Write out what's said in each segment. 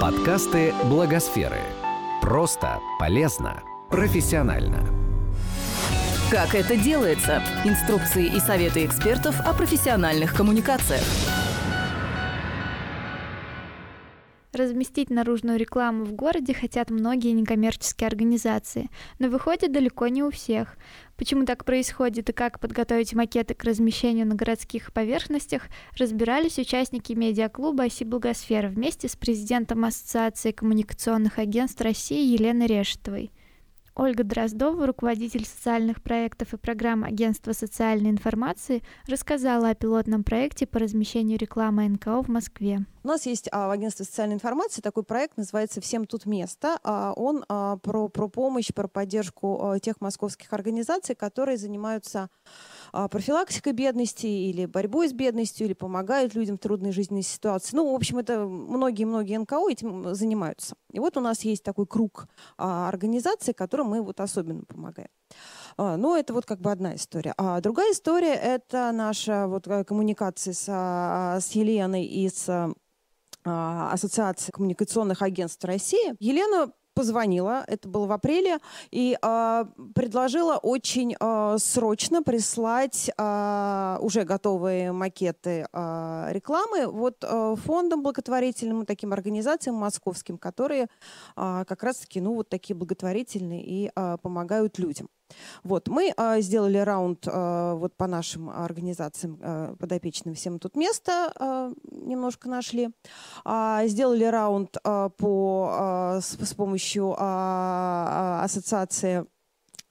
Подкасты Благосферы. Просто, полезно, профессионально. Как это делается? Инструкции и советы экспертов о профессиональных коммуникациях. Разместить наружную рекламу в городе хотят многие некоммерческие организации, но выходит далеко не у всех. Почему так происходит и как подготовить макеты к размещению на городских поверхностях, разбирались участники медиаклуба «Оси Благосфера» вместе с президентом Ассоциации коммуникационных агентств России Еленой Решетовой. Ольга Дроздова, руководитель социальных проектов и программ Агентства социальной информации, рассказала о пилотном проекте по размещению рекламы НКО в Москве. У нас есть а, в агентстве социальной информации такой проект, называется «Всем тут место». А, он а, про, про помощь, про поддержку а, тех московских организаций, которые занимаются профилактикой бедности или борьбой с бедностью, или помогают людям в трудной жизненной ситуации. Ну, в общем, это многие-многие НКО этим занимаются. И вот у нас есть такой круг а, организаций, которым мы вот особенно помогаем. А, ну, это вот как бы одна история. А другая история – это наша вот э, коммуникация с, а, с Еленой и с Ассоциации коммуникационных агентств России. Елена позвонила, это было в апреле, и э, предложила очень э, срочно прислать э, уже готовые макеты э, рекламы вот э, фондам благотворительным, таким организациям московским, которые э, как раз-таки, ну, вот такие благотворительные и э, помогают людям. Вот, мы э, сделали раунд э, вот по нашим организациям э, подопечным «Всем тут место», э, немножко нашли. Э, сделали раунд э, по, э, с, с помощью э, ассоциации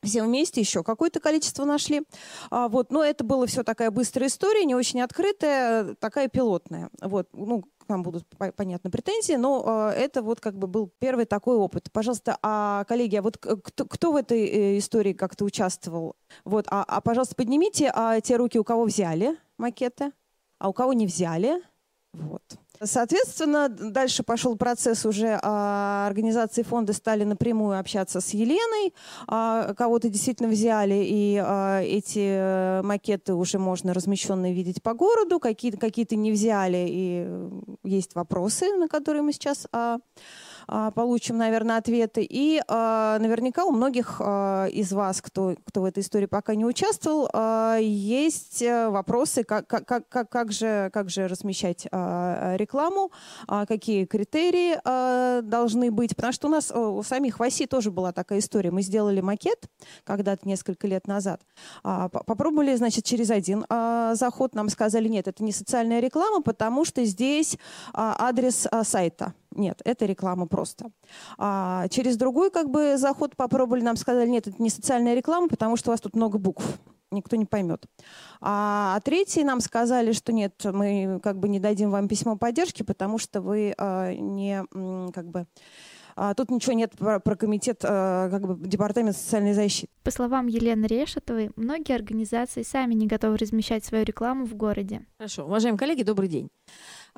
все вместе еще какое-то количество нашли. А, вот, но это было все такая быстрая история, не очень открытая, такая пилотная. Вот, ну, к нам будут, понятно, претензии, но э, это вот как бы был первый такой опыт. Пожалуйста, а, коллеги, а вот кто, кто в этой э, истории как-то участвовал? Вот, а, а пожалуйста, поднимите а, те руки, у кого взяли макеты, а у кого не взяли. Вот. Соответственно, дальше пошел процесс уже а, организации фонда стали напрямую общаться с Еленой, а, кого-то действительно взяли, и а, эти э, макеты уже можно размещенные видеть по городу, какие-то какие не взяли, и есть вопросы, на которые мы сейчас получим, наверное, ответы. И а, наверняка у многих а, из вас, кто, кто в этой истории пока не участвовал, есть э, вопросы, как, как, как, как, же, как же размещать рекламу, какие критерии должны быть. Потому что у нас у самих в ОСИ тоже была такая история. Мы сделали макет когда-то несколько лет назад. Попробовали, значит, через один заход. Нам сказали, нет, это не социальная реклама, потому что здесь адрес сайта. Нет, это реклама просто. А через другой как бы заход попробовали, нам сказали, нет, это не социальная реклама, потому что у вас тут много букв никто не поймет. А, а третьи нам сказали, что нет, мы как бы не дадим вам письмо поддержки, потому что вы а, не как бы а, тут ничего нет про, про комитет, а, как бы департамент социальной защиты. По словам Елены Решетовой, многие организации сами не готовы размещать свою рекламу в городе. Хорошо, уважаемые коллеги, добрый день.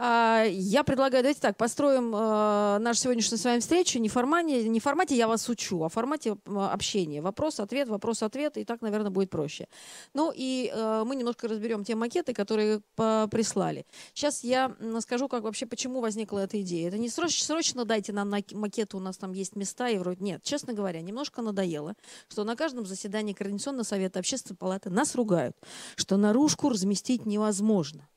А, я предлагаю, давайте так, построим э, нашу сегодняшнюю с вами встречу не в формате, не в формате «я вас учу», а в формате общения. Вопрос-ответ, вопрос-ответ, и так, наверное, будет проще. Ну и э, мы немножко разберем те макеты, которые прислали. Сейчас я скажу, как вообще, почему возникла эта идея. Это не срочно, срочно дайте нам макеты, у нас там есть места, и вроде нет. Честно говоря, немножко надоело, что на каждом заседании Координационного совета общественной палаты нас ругают, что наружку разместить невозможно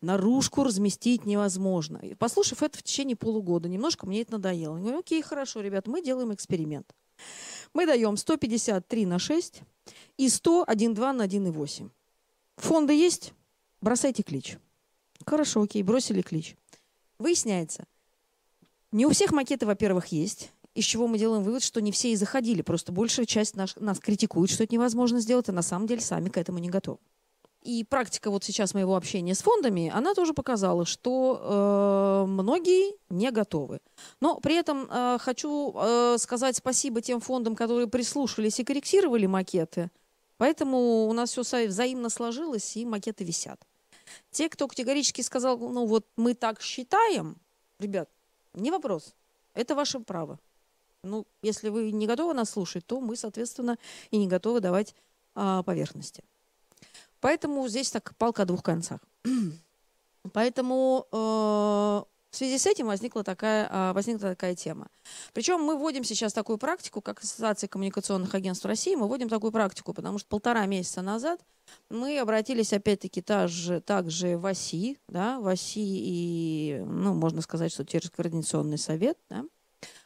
наружку разместить невозможно. И послушав это в течение полугода, немножко мне это надоело. Я говорю, окей, хорошо, ребят, мы делаем эксперимент. Мы даем 153 на 6 и 100, 1,2 на 1,8. Фонды есть? Бросайте клич. Хорошо, окей, бросили клич. Выясняется, не у всех макеты, во-первых, есть, из чего мы делаем вывод, что не все и заходили, просто большая часть наш, нас критикует, что это невозможно сделать, а на самом деле сами к этому не готовы. И практика вот сейчас моего общения с фондами, она тоже показала, что э, многие не готовы. Но при этом э, хочу э, сказать спасибо тем фондам, которые прислушались и корректировали макеты. Поэтому у нас все взаимно сложилось, и макеты висят. Те, кто категорически сказал, ну вот мы так считаем, ребят, не вопрос, это ваше право. Ну, если вы не готовы нас слушать, то мы, соответственно, и не готовы давать э, поверхности. Поэтому здесь так палка о двух концах. Поэтому э, В связи с этим возникла такая, а, возникла такая тема. Причем мы вводим сейчас такую практику, как Ассоциация коммуникационных агентств России, мы вводим такую практику, потому что полтора месяца назад мы обратились опять-таки также, также в ОСИ, да, в ОСИ и, ну, можно сказать, что через Координационный совет, да,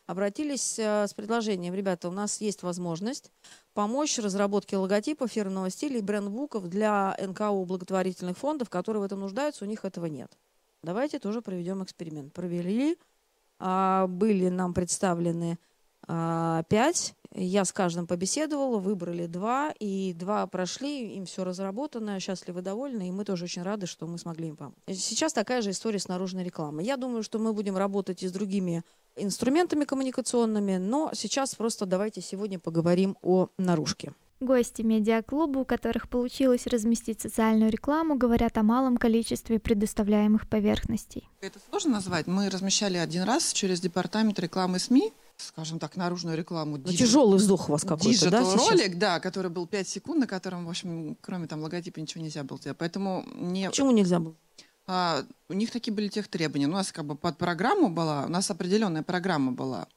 обратились э, с предложением, ребята, у нас есть возможность помочь разработке логотипа, фирменного стиля и брендбуков для НКО благотворительных фондов, которые в этом нуждаются, у них этого нет. Давайте тоже проведем эксперимент. Провели, а, были нам представлены пять. Я с каждым побеседовала, выбрали два, и два прошли, им все разработано, счастливы, довольны, и мы тоже очень рады, что мы смогли им помочь. Сейчас такая же история с наружной рекламой. Я думаю, что мы будем работать и с другими инструментами коммуникационными, но сейчас просто давайте сегодня поговорим о наружке. Гости медиаклуба, у которых получилось разместить социальную рекламу, говорят о малом количестве предоставляемых поверхностей. Это сложно назвать. Мы размещали один раз через департамент рекламы СМИ, скажем так, наружную рекламу. Ну, тяжелый вздох у вас какой-то, да, сейчас? ролик, да, который был 5 секунд, на котором, в общем, кроме там логотипа ничего нельзя было сделать. Поэтому не... Почему нельзя было? А, у них такие были тех требования. У нас как бы под программу была, у нас определенная программа была.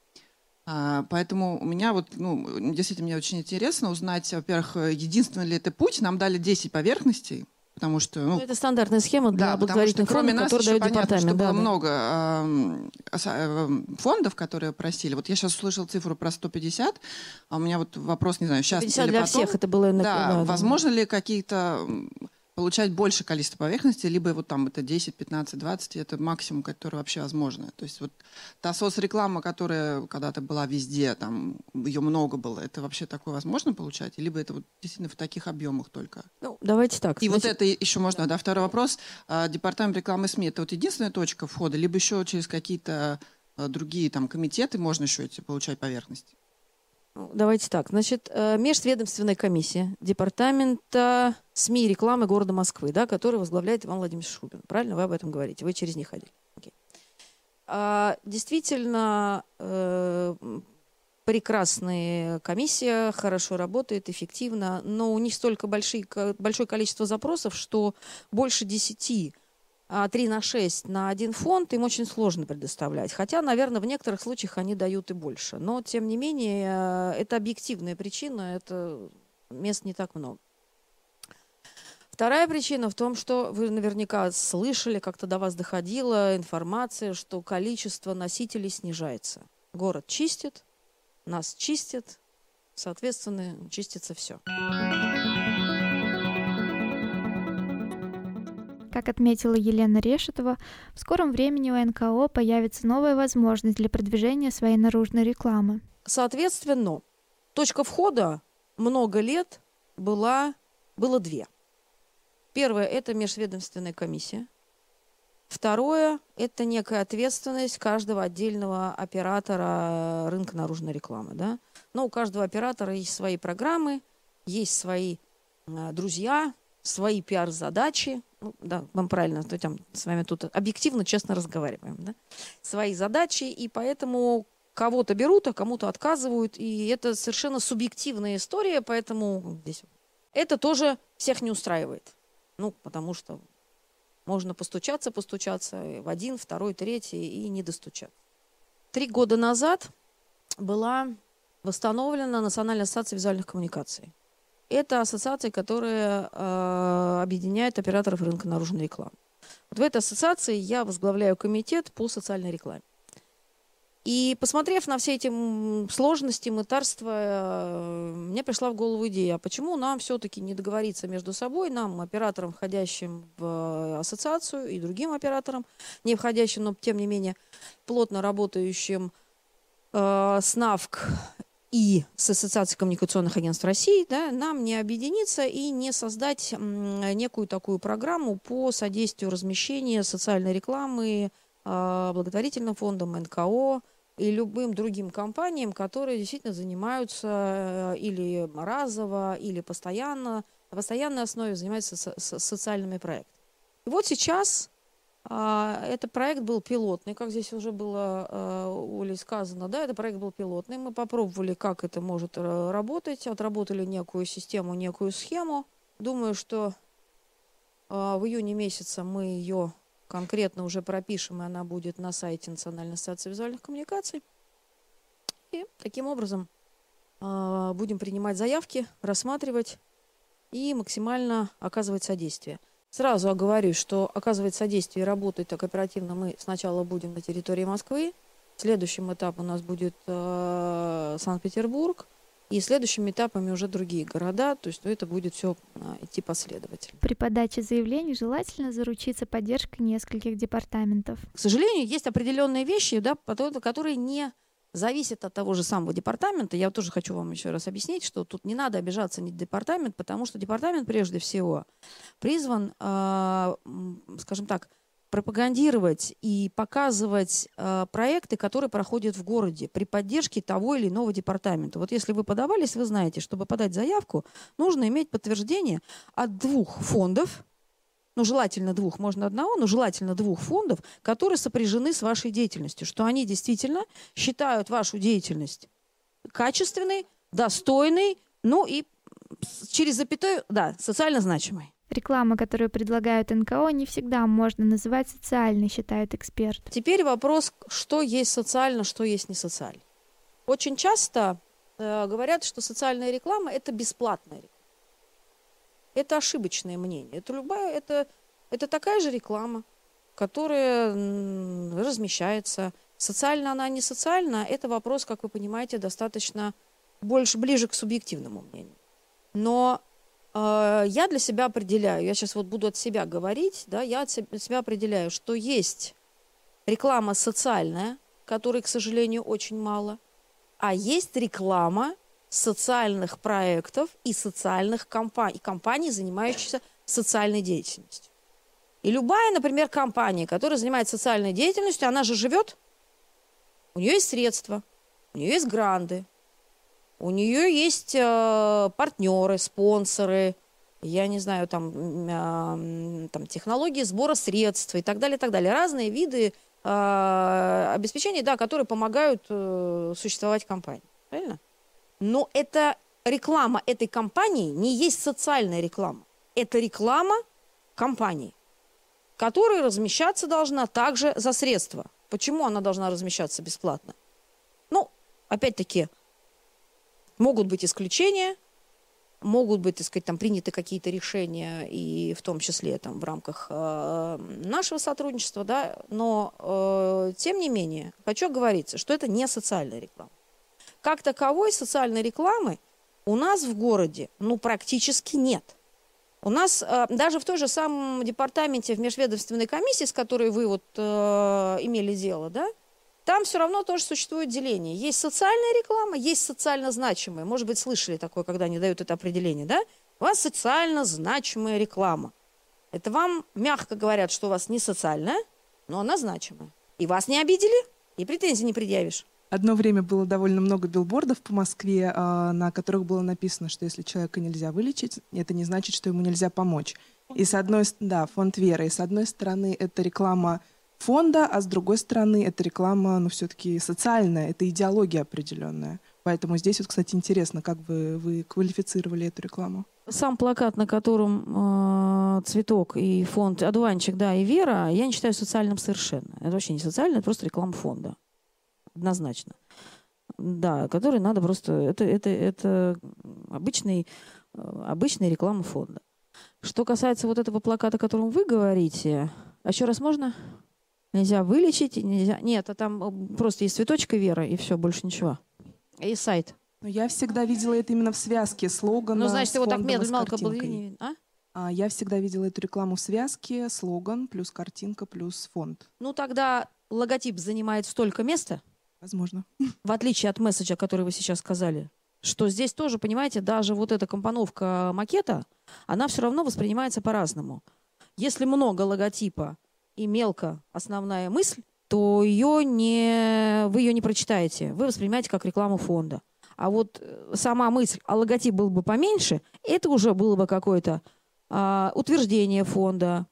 А, поэтому у меня вот, ну, действительно, мне очень интересно узнать, во-первых, единственный ли это путь. Нам дали 10 поверхностей, потому что... Ну, ну, это стандартная схема для да, благотворительных кроме фондов, нас которые понятно, департамент. что было да, много э, фондов, которые просили. Вот я сейчас услышала цифру про 150, а у меня вот вопрос, не знаю, сейчас 150 или для потом. всех это было... Да, да, возможно да. ли какие-то получать больше количество поверхностей, либо вот там это 10, 15, 20, это максимум, который вообще возможно. То есть вот та соцреклама, которая когда-то была везде, там ее много было, это вообще такое возможно получать? Либо это вот действительно в таких объемах только? Ну, давайте так. И значит... вот это еще можно, да, второй вопрос. А, департамент рекламы СМИ, это вот единственная точка входа, либо еще через какие-то а, другие там комитеты можно еще эти получать поверхности? Ну, давайте так. Значит, э, межведомственная комиссия департамента СМИ и рекламы города Москвы, да, который возглавляет Иван Владимирович Шубин. Правильно вы об этом говорите? Вы через них ходили. Okay. А, действительно, э, прекрасная комиссия, хорошо работает, эффективно, но у них столько большие, большое количество запросов, что больше десяти 3 а, на 6 на один фонд им очень сложно предоставлять. Хотя, наверное, в некоторых случаях они дают и больше. Но, тем не менее, э, это объективная причина, это мест не так много. Вторая причина в том, что вы наверняка слышали, как-то до вас доходила информация, что количество носителей снижается. Город чистит, нас чистят, соответственно, чистится все. Как отметила Елена Решетова, в скором времени у НКО появится новая возможность для продвижения своей наружной рекламы. Соответственно, точка входа много лет была, было две. Первое – это межведомственная комиссия. Второе – это некая ответственность каждого отдельного оператора рынка наружной рекламы. Да? Но у каждого оператора есть свои программы, есть свои э, друзья, свои пиар-задачи, ну, да, вам правильно, то там с вами тут объективно, честно разговариваем, да, свои задачи, и поэтому кого-то берут, а кому-то отказывают, и это совершенно субъективная история, поэтому здесь это тоже всех не устраивает. Ну, потому что можно постучаться, постучаться в один, второй, третий и не достучаться. Три года назад была восстановлена Национальная ассоциация визуальных коммуникаций. Это ассоциация, которая э, объединяет операторов рынка наружной рекламы. Вот в этой ассоциации я возглавляю комитет по социальной рекламе. И посмотрев на все эти сложности, мытарства, э, мне пришла в голову идея, а почему нам все-таки не договориться между собой, нам, операторам, входящим в ассоциацию, и другим операторам, не входящим, но тем не менее плотно работающим э, с НАВК и с Ассоциацией коммуникационных агентств России, да, нам не объединиться и не создать некую такую программу по содействию размещения социальной рекламы э, благотворительным фондам, НКО и любым другим компаниям, которые действительно занимаются э, или разово, или постоянно, на постоянной основе занимаются со- со- социальными проектами. И вот сейчас а, это проект был пилотный, как здесь уже было а, Олей сказано, да, это проект был пилотный. Мы попробовали, как это может работать, отработали некую систему, некую схему. Думаю, что а, в июне месяце мы ее конкретно уже пропишем, и она будет на сайте Национальной ассоциации визуальных коммуникаций. И таким образом э, будем принимать заявки, рассматривать и максимально оказывать содействие. Сразу оговорюсь, что оказывать содействие и работать так оперативно мы сначала будем на территории Москвы. Следующим этапом у нас будет э, Санкт-Петербург. И следующими этапами уже другие города, то есть ну, это будет все а, идти последовательно. При подаче заявлений желательно заручиться поддержкой нескольких департаментов. К сожалению, есть определенные вещи, да, которые не зависит от того же самого департамента. Я тоже хочу вам еще раз объяснить, что тут не надо обижаться на департамент, потому что департамент прежде всего призван, э, скажем так, пропагандировать и показывать э, проекты, которые проходят в городе при поддержке того или иного департамента. Вот если вы подавались, вы знаете, чтобы подать заявку, нужно иметь подтверждение от двух фондов, ну, желательно двух, можно одного, но желательно двух фондов, которые сопряжены с вашей деятельностью, что они действительно считают вашу деятельность качественной, достойной, ну и через запятую, да, социально значимой. Реклама, которую предлагают НКО, не всегда можно называть социальной, считает эксперт. Теперь вопрос, что есть социально, что есть не социально. Очень часто э, говорят, что социальная реклама – это бесплатная реклама. Это ошибочное мнение. Это любая, это, это такая же реклама, которая размещается. Социально она не социальна, это вопрос, как вы понимаете, достаточно больше, ближе к субъективному мнению. Но э, я для себя определяю, я сейчас вот буду от себя говорить, да, я от себя определяю, что есть реклама социальная, которой, к сожалению, очень мало, а есть реклама, социальных проектов и социальных компаний, компаний, занимающихся социальной деятельностью. И любая, например, компания, которая занимается социальной деятельностью, она же живет, у нее есть средства, у нее есть гранды, у нее есть э, партнеры, спонсоры, я не знаю, там, э, там технологии сбора средств и так далее, и так далее. Разные виды э, обеспечений, да, которые помогают э, существовать компании. Правильно? Но это реклама этой компании не есть социальная реклама. Это реклама компании, которая размещаться должна также за средства. Почему она должна размещаться бесплатно? Ну, опять-таки, могут быть исключения, могут быть, так сказать, там приняты какие-то решения, и в том числе там в рамках э, нашего сотрудничества, да, но э, тем не менее хочу говориться, что это не социальная реклама. Как таковой социальной рекламы у нас в городе ну, практически нет. У нас э, даже в той же самом департаменте в межведомственной комиссии, с которой вы вот э, имели дело, да, там все равно тоже существует деление. Есть социальная реклама, есть социально значимая. Может быть, слышали такое, когда они дают это определение, да? У вас социально значимая реклама. Это вам мягко говорят, что у вас не социальная, но она значимая. И вас не обидели, и претензий не предъявишь. Одно время было довольно много билбордов по Москве, а, на которых было написано, что если человека нельзя вылечить, это не значит, что ему нельзя помочь. И с одной, да, фонд веры. И с одной стороны, это реклама фонда, а с другой стороны, это реклама, ну, все-таки социальная, это идеология определенная. Поэтому здесь вот, кстати, интересно, как вы, вы квалифицировали эту рекламу. Сам плакат, на котором э, цветок и фонд «Одуванчик», да, и «Вера», я не считаю социальным совершенно. Это вообще не социально, это просто реклама фонда однозначно. Да, который надо просто... Это, это, это обычный, э, обычная реклама фонда. Что касается вот этого плаката, о котором вы говорите, а еще раз можно? Нельзя вылечить, нельзя... Нет, а там э, просто есть цветочка Вера, и все, больше ничего. И сайт. Но я всегда видела это именно в связке слогана Ну, значит, его так медленно был а? а? Я всегда видела эту рекламу в связке, слоган плюс картинка плюс фонд. Ну, тогда логотип занимает столько места, Возможно. В отличие от месседжа, который вы сейчас сказали, что здесь тоже, понимаете, даже вот эта компоновка макета, она все равно воспринимается по-разному. Если много логотипа и мелко основная мысль, то ее не, вы ее не прочитаете. Вы воспринимаете как рекламу фонда. А вот э, сама мысль, а логотип был бы поменьше, это уже было бы какое-то а, утверждение фонда,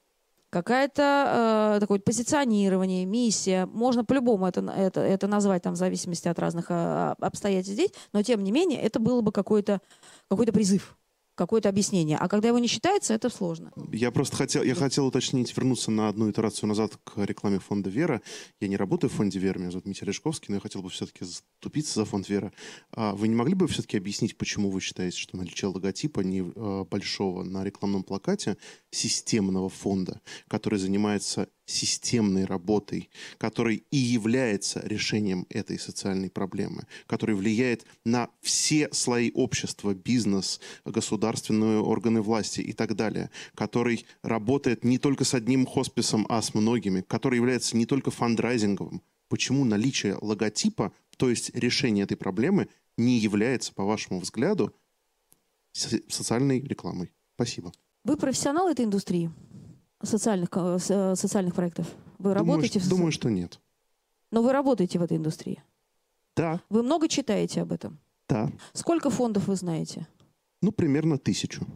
какая-то э, такое позиционирование, миссия. Можно по-любому это, это, это назвать там, в зависимости от разных э, обстоятельств здесь, но тем не менее это было бы какой-то какой призыв. Какое-то объяснение. А когда его не считается, это сложно. Я просто хотел, я хотел уточнить, вернуться на одну итерацию назад к рекламе фонда «Вера». Я не работаю в фонде «Вера», меня зовут Митя Решковский, но я хотел бы все-таки заступиться за фонд «Вера». А вы не могли бы все-таки объяснить, почему вы считаете, что наличие логотипа небольшого на рекламном плакате системного фонда, который занимается системной работой, который и является решением этой социальной проблемы, который влияет на все слои общества, бизнес, государственные органы власти и так далее, который работает не только с одним хосписом, а с многими, который является не только фандрайзинговым. Почему наличие логотипа, то есть решение этой проблемы, не является, по вашему взгляду, социальной рекламой? Спасибо. Вы профессионал этой индустрии? Социальных, э, э, социальных проектов? Вы думаю, работаете? Что, в... Думаю, что нет. Но вы работаете в этой индустрии? Да. Вы много читаете об этом? Да. Сколько фондов вы знаете? Ну, примерно тысячу.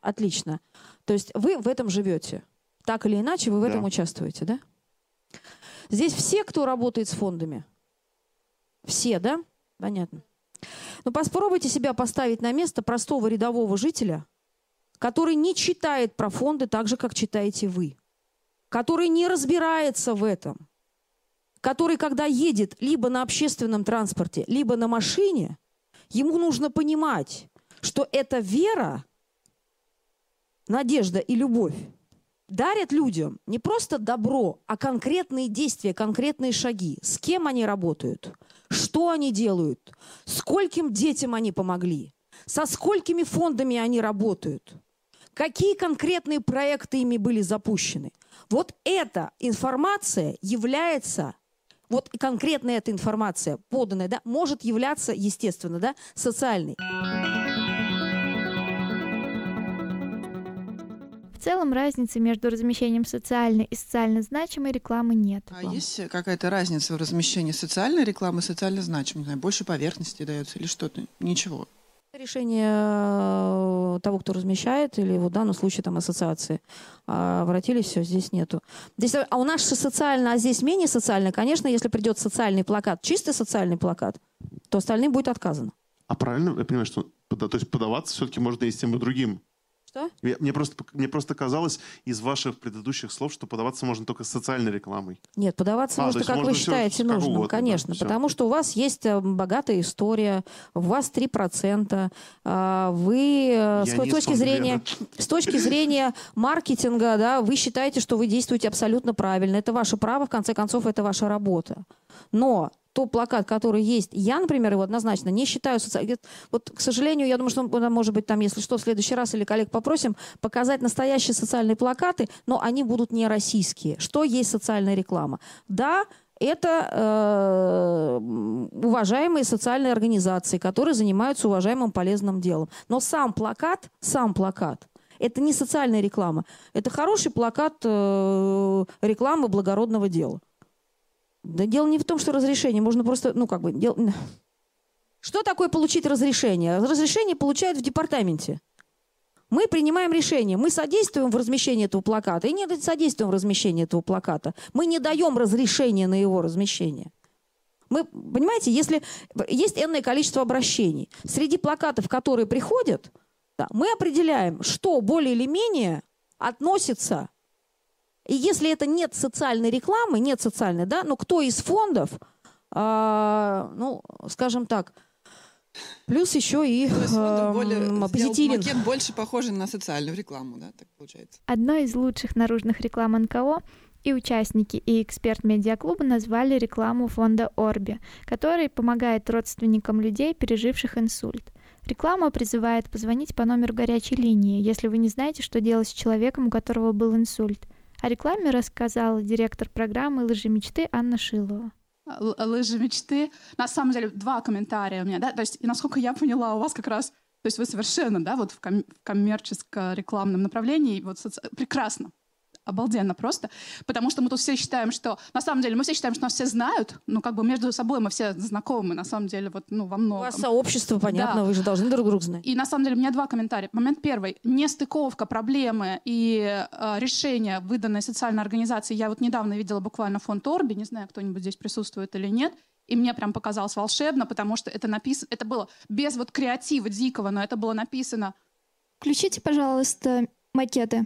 Отлично. То есть вы в этом живете? Так или иначе, вы в да. этом участвуете, да? Здесь все, кто работает с фондами? Все, да? Понятно. Ну, попробуйте себя поставить на место простого рядового жителя – который не читает про фонды так же, как читаете вы, который не разбирается в этом, который, когда едет либо на общественном транспорте, либо на машине, ему нужно понимать, что эта вера, надежда и любовь дарят людям не просто добро, а конкретные действия, конкретные шаги. С кем они работают, что они делают, скольким детям они помогли, со сколькими фондами они работают, какие конкретные проекты ими были запущены. Вот эта информация является вот конкретно эта информация, поданная, да, может являться, естественно, да, социальной. В целом разницы между размещением социальной и социально значимой рекламы нет. А есть какая-то разница в размещении социальной рекламы и социально значимой? Не знаю, больше поверхности дается или что-то? Ничего. Решение э, того, кто размещает, или в данном случае там ассоциации. А обратились, все, здесь нету. Здесь, а у нас же социально, а здесь менее социально. Конечно, если придет социальный плакат, чистый социальный плакат, то остальным будет отказано. А правильно я понимаю, что то есть подаваться все-таки можно и с тем, и другим? Что? Мне просто, мне просто казалось из ваших предыдущих слов, что подаваться можно только с социальной рекламой. Нет, подаваться а, можно, как можно вы считаете нужным, угодно, конечно. Да, потому что у вас есть э, богатая история, у вас 3%, а, вы э, с точки, зрения, с точки зрения маркетинга, да, вы считаете, что вы действуете абсолютно правильно. Это ваше право, в конце концов, это ваша работа. Но тот плакат, который есть, я, например, его однозначно не считаю социальным. Вот, к сожалению, я думаю, что, может быть, там, если что, в следующий раз или коллег попросим показать настоящие социальные плакаты, но они будут не российские. Что есть социальная реклама? Да, это э, уважаемые социальные организации, которые занимаются уважаемым полезным делом. Но сам плакат, сам плакат, это не социальная реклама. Это хороший плакат э, рекламы благородного дела. Да дело не в том, что разрешение. Можно просто, ну как бы... Дел... Что такое получить разрешение? Разрешение получают в департаменте. Мы принимаем решение, мы содействуем в размещении этого плаката и не содействуем в размещении этого плаката. Мы не даем разрешения на его размещение. Мы, понимаете, если есть энное количество обращений, среди плакатов, которые приходят, да, мы определяем, что более или менее относится и если это нет социальной рекламы, нет социальной, да, но кто из фондов, а, ну, скажем так, плюс еще и э, более, позитивен. Макет больше похожий на социальную рекламу, да, так получается. Одной из лучших наружных реклам НКО и участники, и эксперт медиаклуба назвали рекламу фонда Орби, который помогает родственникам людей, переживших инсульт. Реклама призывает позвонить по номеру горячей линии, если вы не знаете, что делать с человеком, у которого был инсульт. О рекламе рассказала директор программы «Лыжи мечты» Анна Шилова. «Лыжи мечты». На самом деле, два комментария у меня. Да? То есть, и насколько я поняла, у вас как раз то есть вы совершенно, да, вот в коммерческо-рекламном направлении вот соци... прекрасно обалденно просто, потому что мы тут все считаем, что на самом деле мы все считаем, что нас все знают, ну как бы между собой мы все знакомы, на самом деле вот ну во многом. У вас сообщество, понятно, да. вы же должны друг друга знать. И на самом деле у меня два комментария. Момент первый: нестыковка проблемы и э, решения выданной социальной организации. Я вот недавно видела буквально фонд Орби, не знаю, кто-нибудь здесь присутствует или нет. И мне прям показалось волшебно, потому что это написано, это было без вот креатива дикого, но это было написано Включите, пожалуйста, макеты.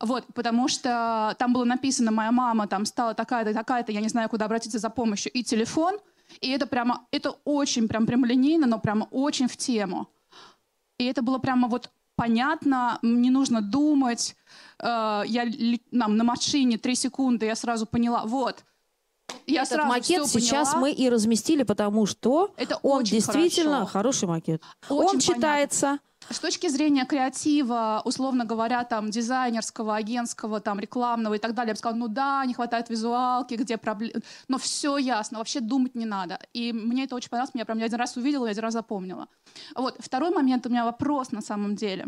Вот, потому что там было написано, моя мама там стала такая-то, такая-то, я не знаю, куда обратиться за помощью, и телефон. И это прямо, это очень прям прямолинейно, но прямо очень в тему. И это было прямо вот понятно, не нужно думать. Э, я нам на машине три секунды, я сразу поняла, вот, я Этот сразу макет сейчас поняла. мы и разместили, потому что это он действительно хорошо. хороший макет. Очень он читается. С точки зрения креатива, условно говоря, там дизайнерского, агентского, там рекламного и так далее, я бы сказала, ну да, не хватает визуалки, где проблемы, но все ясно, вообще думать не надо. И мне это очень понравилось, я прям один раз увидела, я один раз запомнила. Вот второй момент у меня вопрос на самом деле.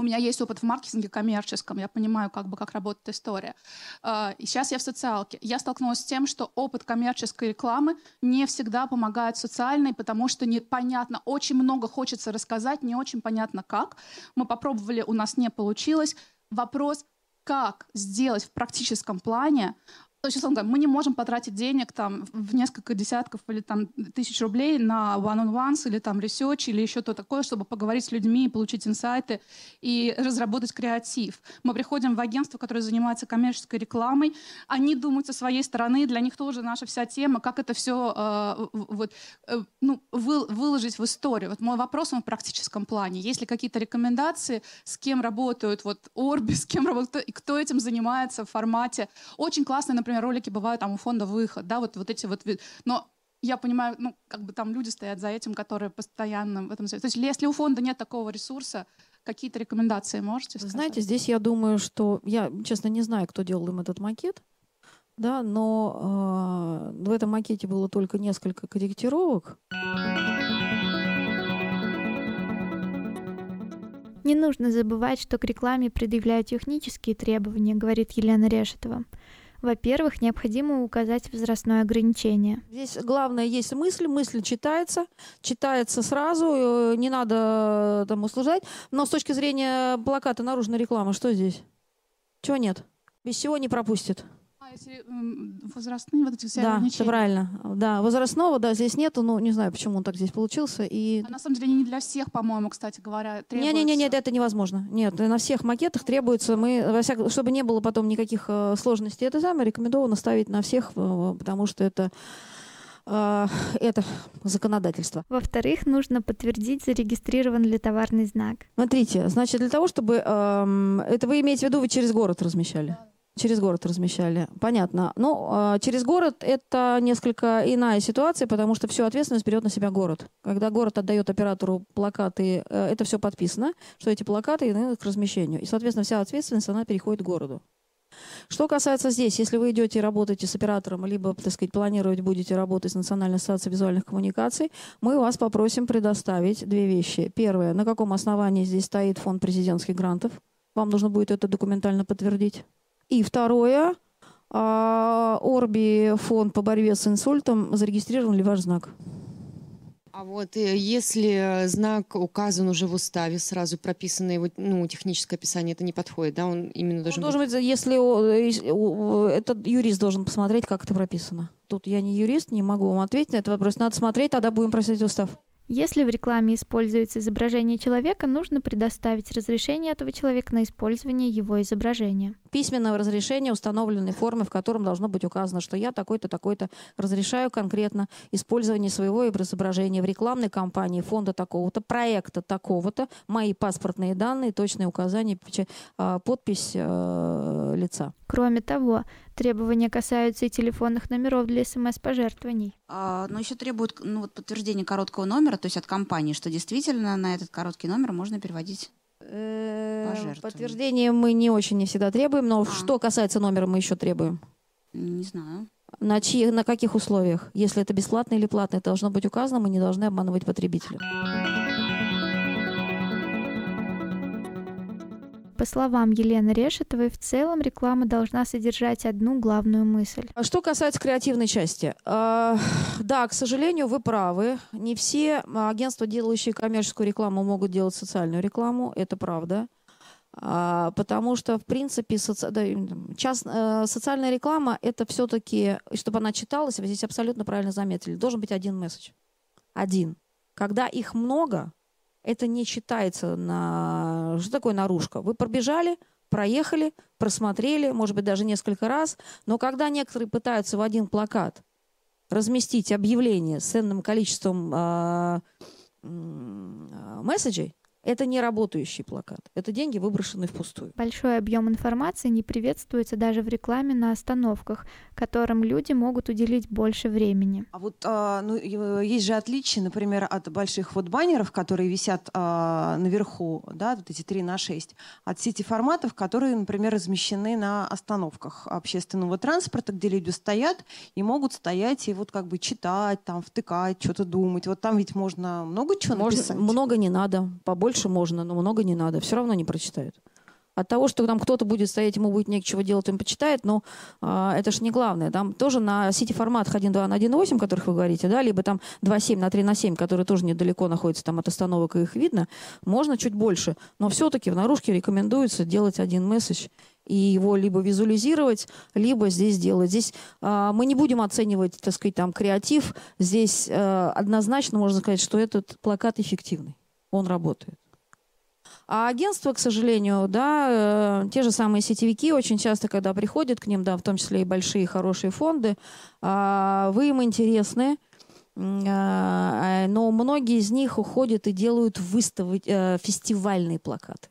У меня есть опыт в маркетинге коммерческом, я понимаю, как бы, как работает история. А, и сейчас я в социалке. Я столкнулась с тем, что опыт коммерческой рекламы не всегда помогает социальной, потому что непонятно, очень много хочется рассказать, не очень понятно как. Мы попробовали, у нас не получилось. Вопрос, как сделать в практическом плане то есть, условно мы не можем потратить денег там, в несколько десятков или там, тысяч рублей на one-on-ones или там research или еще то такое, чтобы поговорить с людьми, получить инсайты и разработать креатив. Мы приходим в агентство, которое занимается коммерческой рекламой. Они думают со своей стороны, для них тоже наша вся тема, как это все э, вот, э, ну, вы, выложить в историю. Вот мой вопрос он в практическом плане. Есть ли какие-то рекомендации, с кем работают вот Орби, с кем работают, и кто этим занимается в формате? Очень классно, например, например, ролики бывают там у фонда выход, да, вот, вот эти вот... Но я понимаю, ну, как бы там люди стоят за этим, которые постоянно в этом... То есть если у фонда нет такого ресурса, какие-то рекомендации можете сказать? Знаете, здесь я думаю, что... Я, честно, не знаю, кто делал им этот макет, да, но э, в этом макете было только несколько корректировок. Не нужно забывать, что к рекламе предъявляют технические требования, говорит Елена Решетова. Во-первых, необходимо указать возрастное ограничение. Здесь главное есть мысль, мысль читается, читается сразу, э, не надо там услужать. Но с точки зрения плаката наружной рекламы, что здесь? Чего нет? Без чего не пропустит возрастные вот эти все да, ограничения. Да, правильно. Да, возрастного, да, здесь нету, но не знаю, почему он так здесь получился. И... А на самом деле не для всех, по-моему, кстати говоря, требуется. Не-не-не, нет, это невозможно. Нет, на всех макетах требуется, мы, во всяком, чтобы не было потом никаких э, сложностей, это самое рекомендовано ставить на всех, э, потому что это э, это законодательство. Во-вторых, нужно подтвердить, зарегистрирован ли товарный знак. Смотрите, значит, для того, чтобы... Э, это вы имеете в виду, вы через город размещали? Да. Через город размещали. Понятно. Ну, а, через город это несколько иная ситуация, потому что всю ответственность берет на себя город. Когда город отдает оператору плакаты, э, это все подписано, что эти плакаты идут к размещению. И, соответственно, вся ответственность, она переходит к городу. Что касается здесь, если вы идете и работаете с оператором, либо, так сказать, планировать будете работать с Национальной ассоциацией визуальных коммуникаций, мы вас попросим предоставить две вещи. Первое, на каком основании здесь стоит фонд президентских грантов. Вам нужно будет это документально подтвердить. И второе, а, Орби, фонд по борьбе с инсультом, зарегистрирован ли ваш знак? А вот э, если знак указан уже в уставе, сразу прописано его ну, техническое описание, это не подходит, да? Он именно должен, Он должен быть... быть, если этот юрист должен посмотреть, как это прописано. Тут я не юрист, не могу вам ответить на этот вопрос. Надо смотреть, тогда будем просить устав. Если в рекламе используется изображение человека, нужно предоставить разрешение этого человека на использование его изображения. Письменное разрешение установленной формы, в котором должно быть указано, что я такой-то, такой-то разрешаю конкретно использование своего изображения в рекламной кампании фонда такого-то, проекта такого-то, мои паспортные данные, точные указания, а, подпись э, лица. Кроме того, Требования касаются и телефонных номеров для СМС-пожертвований. А, но еще требуют ну, вот, подтверждение короткого номера, то есть от компании, что действительно на этот короткий номер можно переводить э, Подтверждение мы не очень не всегда требуем, но а. что касается номера, мы еще требуем. Не знаю. На, чьи, на каких условиях? Если это бесплатно или платно, это должно быть указано, мы не должны обманывать потребителя. По словам Елены Решетовой, в целом реклама должна содержать одну главную мысль. А что касается креативной части. Э, да, к сожалению, вы правы. Не все агентства, делающие коммерческую рекламу, могут делать социальную рекламу. Это правда. А, потому что, в принципе, соци... да, част... э, социальная реклама — это все-таки, чтобы она читалась, вы здесь абсолютно правильно заметили, должен быть один месседж. Один. Когда их много, Это не читается на... Что такое наружка? Вы пробежали, проехали, просмотрели, может быть, даже несколько раз, но когда некоторые пытаются в один плакат разместить объявление с ценным количеством э, э, месседжей, это не работающий плакат. Это деньги, выброшенные впустую. Большой объем информации не приветствуется даже в рекламе на остановках, которым люди могут уделить больше времени. А вот а, ну, есть же отличие, например, от больших вот баннеров, которые висят а, наверху, да, вот эти 3 на 6, от сети форматов, которые, например, размещены на остановках общественного транспорта, где люди стоят и могут стоять и вот как бы читать, там, втыкать, что-то думать. Вот там ведь можно много чего можно, написать. Много не надо, побольше больше можно, но много не надо. Все равно не прочитают. От того, что там кто-то будет стоять, ему будет нечего делать, он почитает, но э, это же не главное. Там тоже на сети форматах 1.2 на 1.8, о которых вы говорите, да, либо там 2.7 на 3 на 7, которые тоже недалеко находятся там от остановок, и их видно, можно чуть больше. Но все-таки в наружке рекомендуется делать один месседж и его либо визуализировать, либо здесь делать. Здесь э, мы не будем оценивать, так сказать, там креатив. Здесь э, однозначно можно сказать, что этот плакат эффективный. Он работает. А агентства, к сожалению, да, э, те же самые сетевики очень часто, когда приходят к ним, да, в том числе и большие хорошие фонды, э, вы им интересны, э, но многие из них уходят и делают выставы, э, фестивальные плакаты.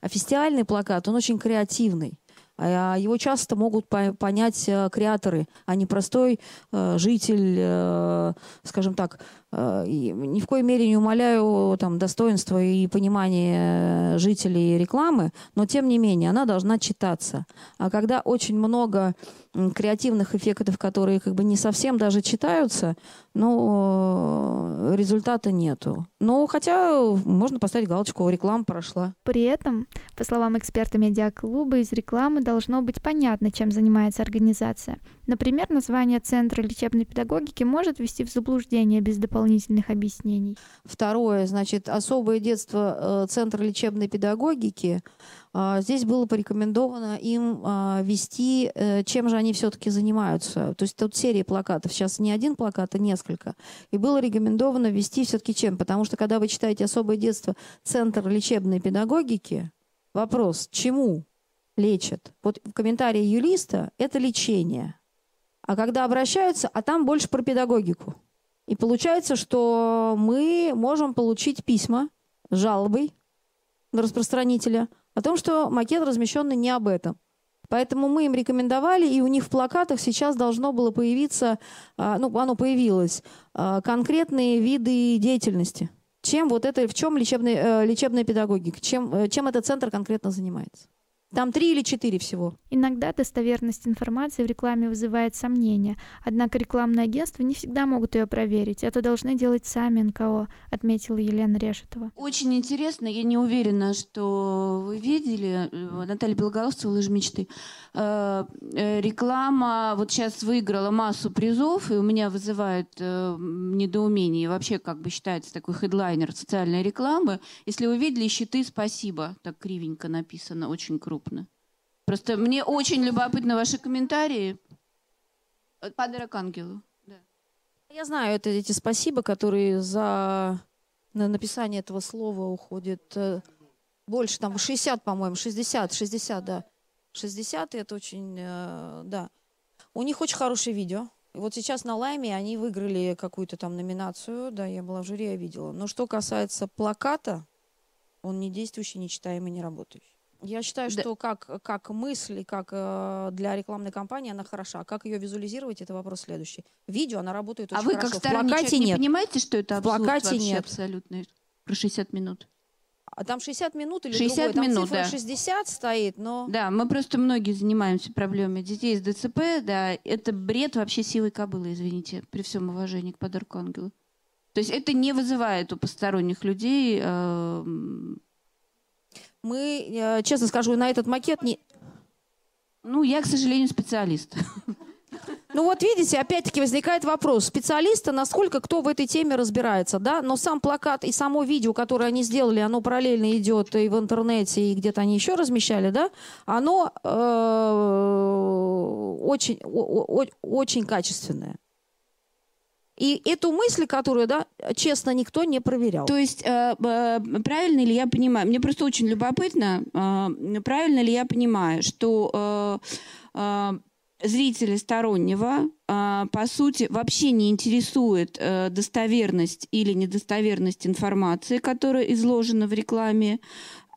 А фестивальный плакат, он очень креативный. А его часто могут понять э, креаторы, а не простой житель, скажем так, Э, ни в коей мере не умоляю там, достоинства и понимания жителей рекламы, но тем не менее она должна читаться. А когда очень много креативных эффектов, которые как бы не совсем даже читаются, но э, результата нету. Но хотя можно поставить галочку, реклама прошла. При этом, по словам эксперта медиаклуба, из рекламы должно быть понятно, чем занимается организация. Например, название Центра лечебной педагогики может ввести в заблуждение без дополнительных объяснений. Второе, значит, особое детство э, Центра лечебной педагогики. А, здесь было порекомендовано им а, вести, э, чем же они все-таки занимаются. То есть тут серия плакатов. Сейчас не один плакат, а несколько. И было рекомендовано вести все-таки чем? Потому что когда вы читаете «Особое детство. Центр лечебной педагогики», вопрос, чему лечат? Вот в комментарии юриста это лечение. А когда обращаются, а там больше про педагогику. И получается, что мы можем получить письма с жалобой на распространителя о том, что макет размещен не об этом. Поэтому мы им рекомендовали, и у них в плакатах сейчас должно было появиться, а, ну, оно появилось, а, конкретные виды деятельности. Чем вот это, в чем лечебная, э, лечебная педагогика, чем, э, чем этот центр конкретно занимается. Там три или четыре всего. Иногда достоверность информации в рекламе вызывает сомнения, однако рекламные агентства не всегда могут ее проверить. Это должны делать сами НКО, отметила Елена Решетова. Очень интересно, я не уверена, что вы видели, э, Наталья Белоголовцева, «Лыжи мечты». Э, э, реклама вот сейчас выиграла массу призов, и у меня вызывает недоумение. вообще, как бы считается такой хедлайнер социальной рекламы. Если вы видели «Щиты, спасибо», так кривенько написано, очень крупно крупно. Просто мне очень любопытны ваши комментарии. Подарок ангелу. Да. Я знаю это эти спасибо, которые за на написание этого слова уходит э, больше, там 60, по-моему, 60, 60, да. 60, и это очень, э, да. У них очень хорошее видео. Вот сейчас на Лайме они выиграли какую-то там номинацию, да, я была в жюри, я видела. Но что касается плаката, он не действующий, не читаемый, не работающий. Я считаю, да. что как, как мысль как э, для рекламной кампании она хороша. Как ее визуализировать, это вопрос следующий. Видео, она работает а очень хорошо. А вы как сторонний человек нет. не понимаете, что это абсурд В плакате вообще нет. абсолютно? Про 60 минут. А там 60 минут или 60 другой? Там минут, цифра да. 60 стоит, но... Да, мы просто многие занимаемся проблемой детей с ДЦП, да. Это бред вообще силой кобылы, извините, при всем уважении к подарку ангелу. То есть это не вызывает у посторонних людей э, мы, э, честно скажу, на этот макет не... Ну, я, к сожалению, специалист. Ну вот видите, опять-таки возникает вопрос, специалиста, насколько кто в этой теме разбирается, да, но сам плакат и само видео, которое они сделали, оно параллельно идет и в интернете, и где-то они еще размещали, да, оно э, очень, о, о, очень качественное. И эту мысль, которую, да, честно, никто не проверял. То есть, э, э, правильно ли я понимаю, мне просто очень любопытно, э, правильно ли я понимаю, что э, э, зрителя стороннего, э, по сути, вообще не интересует достоверность или недостоверность информации, которая изложена в рекламе,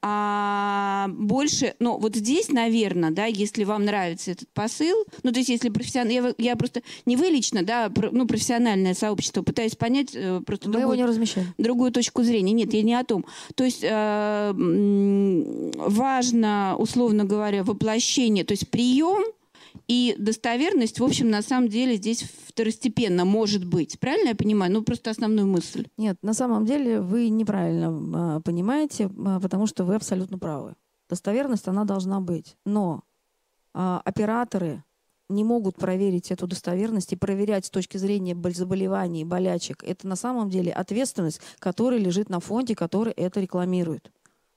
а больше, ну вот здесь, наверное, да, если вам нравится этот посыл, ну то есть если профессионально, я, я просто не вы лично, да, про, ну профессиональное сообщество пытаюсь понять э, просто Мы другую, его не другую точку зрения. Нет, я не о том. То есть э, важно, условно говоря, воплощение, то есть прием и достоверность, в общем, на самом деле здесь второстепенно может быть. Правильно я понимаю? Ну, просто основную мысль. Нет, на самом деле вы неправильно э, понимаете, э, потому что вы абсолютно правы. Достоверность, она должна быть. Но э, операторы не могут проверить эту достоверность и проверять с точки зрения заболеваний, болячек. Это на самом деле ответственность, которая лежит на фонде, который это рекламирует.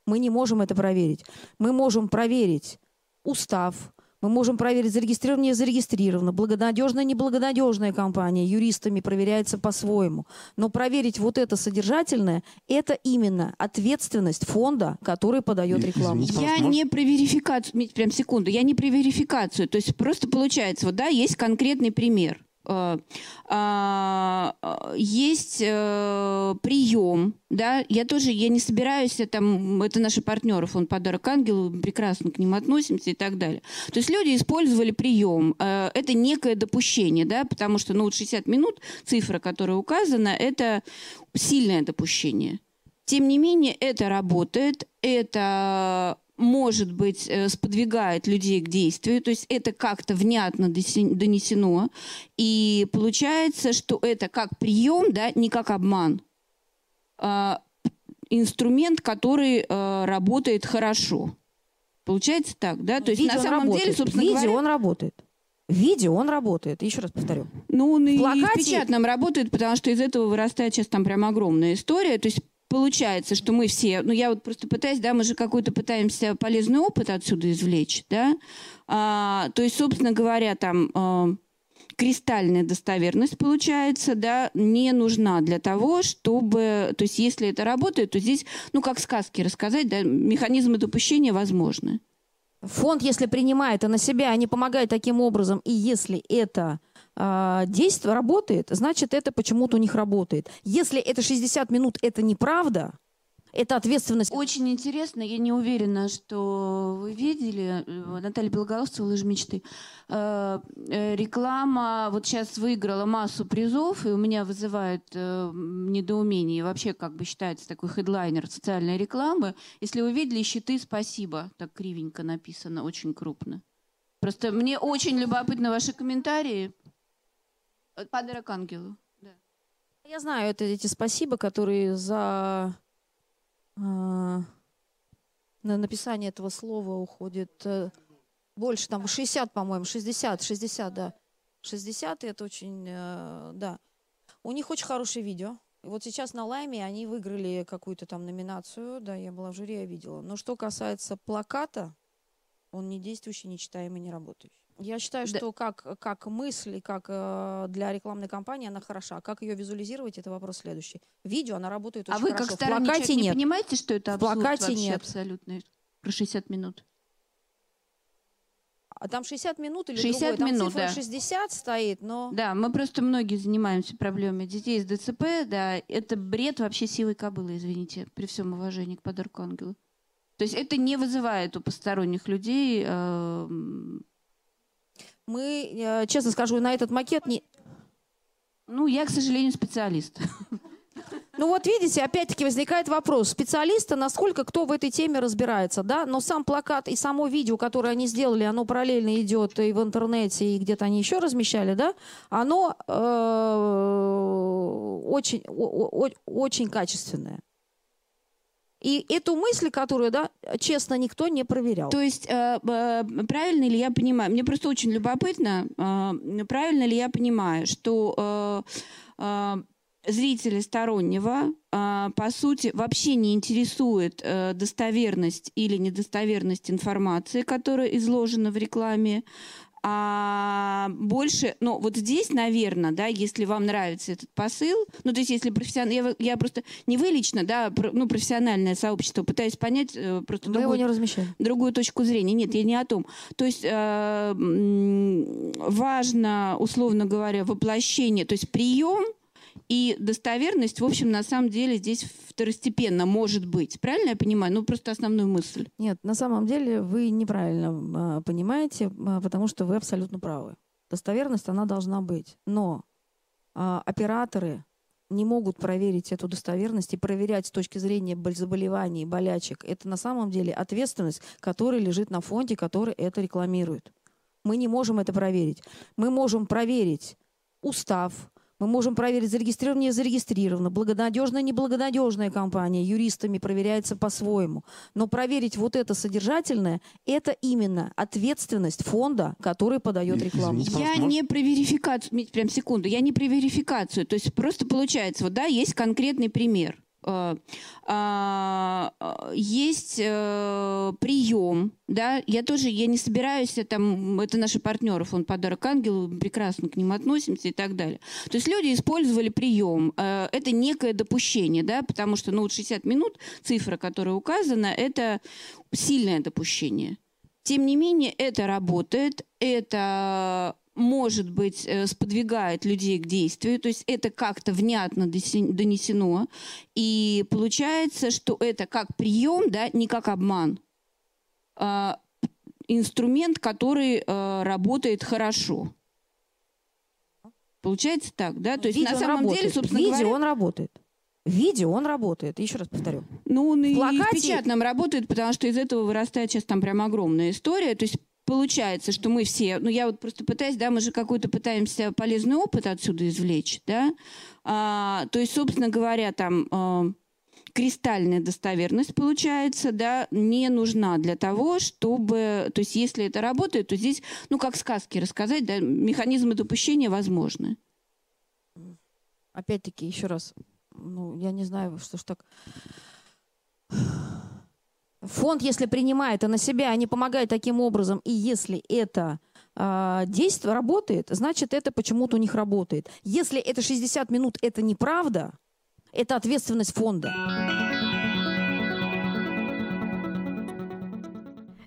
Мы не можем это проверить. Мы можем проверить устав, мы можем проверить, зарегистрирована, не зарегистрирована, благонадежная, неблагонадежная компания, юристами проверяется по-своему. Но проверить вот это содержательное, это именно ответственность фонда, который подает рекламу. Я не про верификацию, прям секунду, я не про верификацию. То есть просто получается, вот да, есть конкретный пример. Э, а, есть э, прием, да, я тоже, я не собираюсь, там, это наши партнеры, фонд «Подарок ангелу», прекрасно к ним относимся и так далее. То есть люди использовали прием, э, это некое допущение, да, потому что, ну, вот 60 минут, цифра, которая указана, это сильное допущение. Тем не менее, это работает, это может быть, э, сподвигает людей к действию, то есть это как-то внятно донесено, и получается, что это как прием, да, не как обман, а инструмент, который а, работает хорошо. Получается так, да? То есть на самом работает. деле, собственно Видео говоря... он работает. Видео он работает. Еще раз повторю. Ну, он и плакате- в печатном работает, потому что из этого вырастает сейчас там прям огромная история. То есть получается, что мы все, ну я вот просто пытаюсь, да, мы же какой-то пытаемся полезный опыт отсюда извлечь, да, а, то есть, собственно говоря, там а, кристальная достоверность получается, да, не нужна для того, чтобы, то есть, если это работает, то здесь, ну как сказки рассказать, да, механизмы допущения возможны. Фонд, если принимает это на себя, они помогают таким образом, и если это э, действие работает, значит, это почему-то у них работает. Если это 60 минут, это неправда, это ответственность. Очень интересно, я не уверена, что вы видели, э, Наталья Белоголовцева, «Лыжи мечты». Э, э, Реклама вот сейчас выиграла массу призов, и у меня вызывает недоумение, вообще как бы считается такой хедлайнер социальной рекламы. Если вы видели «Щиты, спасибо», так кривенько написано, очень крупно. Просто мне очень любопытны ваши комментарии. Э, Подарок ангелу. Я знаю это эти спасибо, которые за э, на написание этого слова уходит э, больше, там 60, по-моему, 60, 60, да. 60, и это очень, э, да. У них очень хорошее видео. Вот сейчас на Лайме они выиграли какую-то там номинацию, да, я была в жюри, я видела. Но что касается плаката, он не действующий, не читаемый, не работающий. Я считаю, Да. что как, как мысль, как э, для рекламной кампании она хороша. Как ее визуализировать, это вопрос следующий. Видео, она работает А очень вы хорошо. как В сторонний плакате человек не нет. понимаете, что это В абсурд плакате вообще нет. абсолютно? Про 60 минут. А там 60 минут или 60 другое? Там минут, цифра да. 60 стоит, но... Да, мы просто многие занимаемся проблемой детей с ДЦП, да, это бред вообще силой кобылы, извините, при всем уважении к подарку ангелу. То есть это не вызывает у посторонних людей... э, Мы, э, честно скажу, на этот макет не... Ну, я, к сожалению, специалист. Ну вот видите, опять-таки возникает вопрос. Специалиста, насколько кто в этой теме разбирается, да? Но сам плакат и само видео, которое они сделали, оно параллельно идет и в интернете, и где-то они еще размещали, да? Оно э, очень, о- о- очень качественное. И эту мысль, которую, да, честно, никто не проверял. То есть, э, правильно ли я понимаю, мне просто очень любопытно, э, правильно ли я понимаю, что э, э, зрителя стороннего, э, по сути, вообще не интересует достоверность или недостоверность информации, которая изложена в рекламе, А больше, ну вот здесь, наверное, да, если вам нравится этот посыл, ну то есть если профессионально, я, я просто не вы лично, да, про, ну профессиональное сообщество, пытаюсь понять э, просто Мы другую, его не размещаем. другую точку зрения. Нет, я не о том. То есть э, важно, условно говоря, воплощение, то есть прием и достоверность, в общем, на самом деле здесь второстепенно может быть. Правильно я понимаю? Ну, просто основную мысль. Нет, на самом деле вы неправильно а, понимаете, а, потому что вы абсолютно правы. Достоверность, она должна быть. Но а, операторы не могут проверить эту достоверность и проверять с точки зрения заболеваний, болячек. Это на самом деле ответственность, которая лежит на фонде, который это рекламирует. Мы не можем это проверить. Мы можем проверить устав, мы можем проверить, зарегистрировано, не зарегистрировано, благонадежная, неблагонадежная компания, юристами проверяется по-своему. Но проверить вот это содержательное, это именно ответственность фонда, который подает рекламу. Я не про верификацию, прям секунду, я не про верификацию. То есть просто получается, вот да, есть конкретный пример. Э, а, а, есть э, прием, да, я тоже, я не собираюсь, там, это наши партнеры, фонд «Подарок ангелу», прекрасно к ним относимся и так далее. То есть люди использовали прием, э, это некое допущение, да, потому что, ну, вот 60 минут, цифра, которая указана, это сильное допущение. Тем не менее, это работает, это может быть, э, сподвигает людей к действию, то есть это как-то внятно донесено, и получается, что это как прием, да, не как обман, а инструмент, который э, работает хорошо. Получается так, да? То есть Видео на самом работает. деле, собственно Видео говоря, он работает. Видео он работает. Еще раз повторю. Ну, он и в плакате- печатном работает, потому что из этого вырастает сейчас там прям огромная история. То есть получается, что мы все, ну я вот просто пытаюсь, да, мы же какой-то пытаемся полезный опыт отсюда извлечь, да. А, то есть, собственно говоря, там а, кристальная достоверность получается, да, не нужна для того, чтобы, то есть, если это работает, то здесь, ну как сказки рассказать, да, механизмы допущения возможны. Опять-таки, еще раз, ну, я не знаю, что ж так... Фонд, если принимает это на себя, они помогают таким образом, и если это а, действие работает, значит, это почему-то у них работает. Если это 60 минут, это неправда, это ответственность фонда.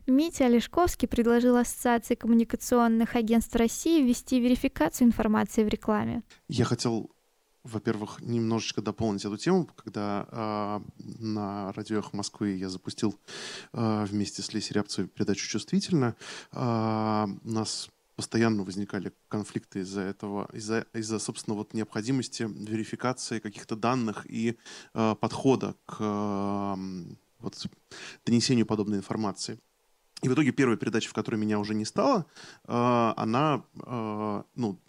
Митя Олешковский предложил Ассоциации коммуникационных агентств России ввести верификацию информации в рекламе. Я хотел, во-первых, немножечко дополнить эту тему, когда а, на радио «Эхо Москвы» я запустил а, вместе с Лесей Рябцевой передачу «Чувствительно». А, у нас постоянно возникали конфликты из-за этого, из-за, из-за собственно, вот необходимости верификации каких-то данных и а, подхода к а, вот, донесению подобной информации. И в итоге первая передача, в которой меня уже не стало, а, она, а, ну,